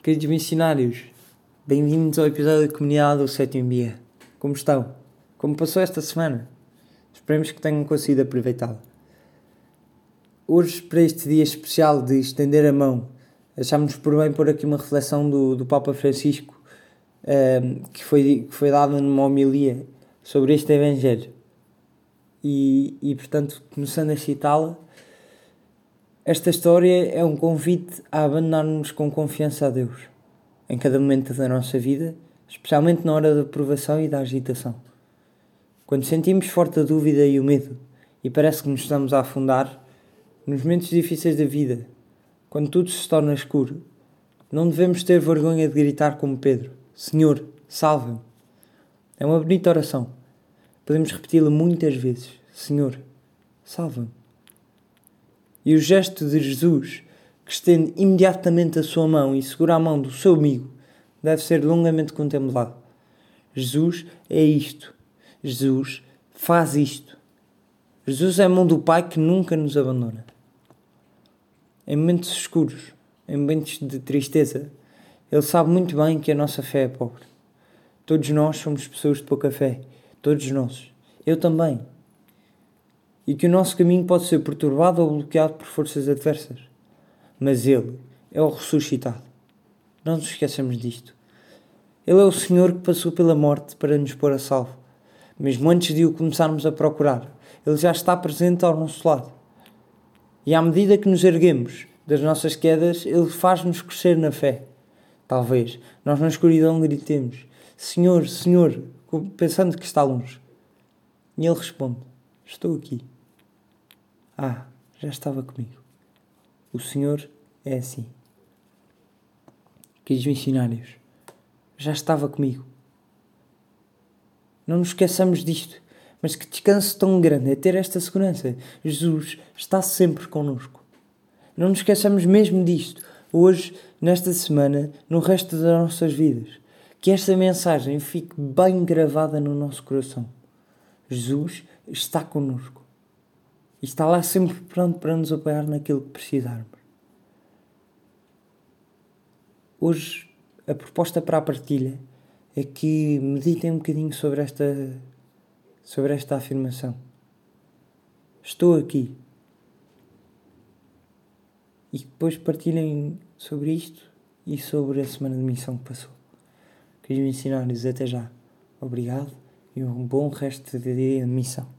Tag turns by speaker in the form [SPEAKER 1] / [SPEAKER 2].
[SPEAKER 1] Queridos missionários, bem-vindos ao episódio da comunidade do sétimo dia. Como estão? Como passou esta semana? Esperemos que tenham conseguido aproveitá-la. Hoje, para este dia especial de estender a mão, achámos por bem pôr aqui uma reflexão do, do Papa Francisco um, ehm, que, foi, que foi dada numa homilia sobre este Evangelho. E, e portanto, começando a citá-la, esta história é um convite a abandonar-nos com confiança a Deus, em cada momento da nossa vida, especialmente na hora da provação e da agitação. Quando sentimos forte a dúvida e o medo, e parece que nos estamos a afundar, nos momentos difíceis da vida, quando tudo se torna escuro, não devemos ter vergonha de gritar como Pedro: Senhor, salva-me. É uma bonita oração. Podemos repeti-la muitas vezes: Senhor, salva-me. E o gesto de Jesus, que estende imediatamente a sua mão e segura a mão do seu amigo, deve ser longamente contemplado. Jesus é isto. Jesus faz isto. Jesus é a mão do Pai que nunca nos abandona. Em momentos escuros, em momentos de tristeza, Ele sabe muito bem que a nossa fé é pobre. Todos nós somos pessoas de pouca fé. Todos nós. Eu também e que o nosso caminho pode ser perturbado ou bloqueado por forças adversas. Mas Ele é o ressuscitado. Não nos esqueçamos disto. Ele é o Senhor que passou pela morte para nos pôr a salvo. Mesmo antes de o começarmos a procurar, Ele já está presente ao nosso lado. E à medida que nos erguemos das nossas quedas, Ele faz-nos crescer na fé. Talvez nós na escuridão gritemos: Senhor, Senhor, pensando que está longe. E Ele responde: Estou aqui. Ah, já estava comigo. O Senhor é assim. Queridos missionários, já estava comigo. Não nos esqueçamos disto, mas que descanso tão grande é ter esta segurança. Jesus está sempre connosco. Não nos esqueçamos mesmo disto, hoje, nesta semana, no resto das nossas vidas. Que esta mensagem fique bem gravada no nosso coração. Jesus está connosco. E está lá sempre pronto para nos apoiar naquilo que precisarmos. Hoje, a proposta para a partilha é que meditem um bocadinho sobre esta, sobre esta afirmação. Estou aqui. E depois partilhem sobre isto e sobre a semana de missão que passou. Queria ensinar-lhes até já. Obrigado e um bom resto de dia de missão.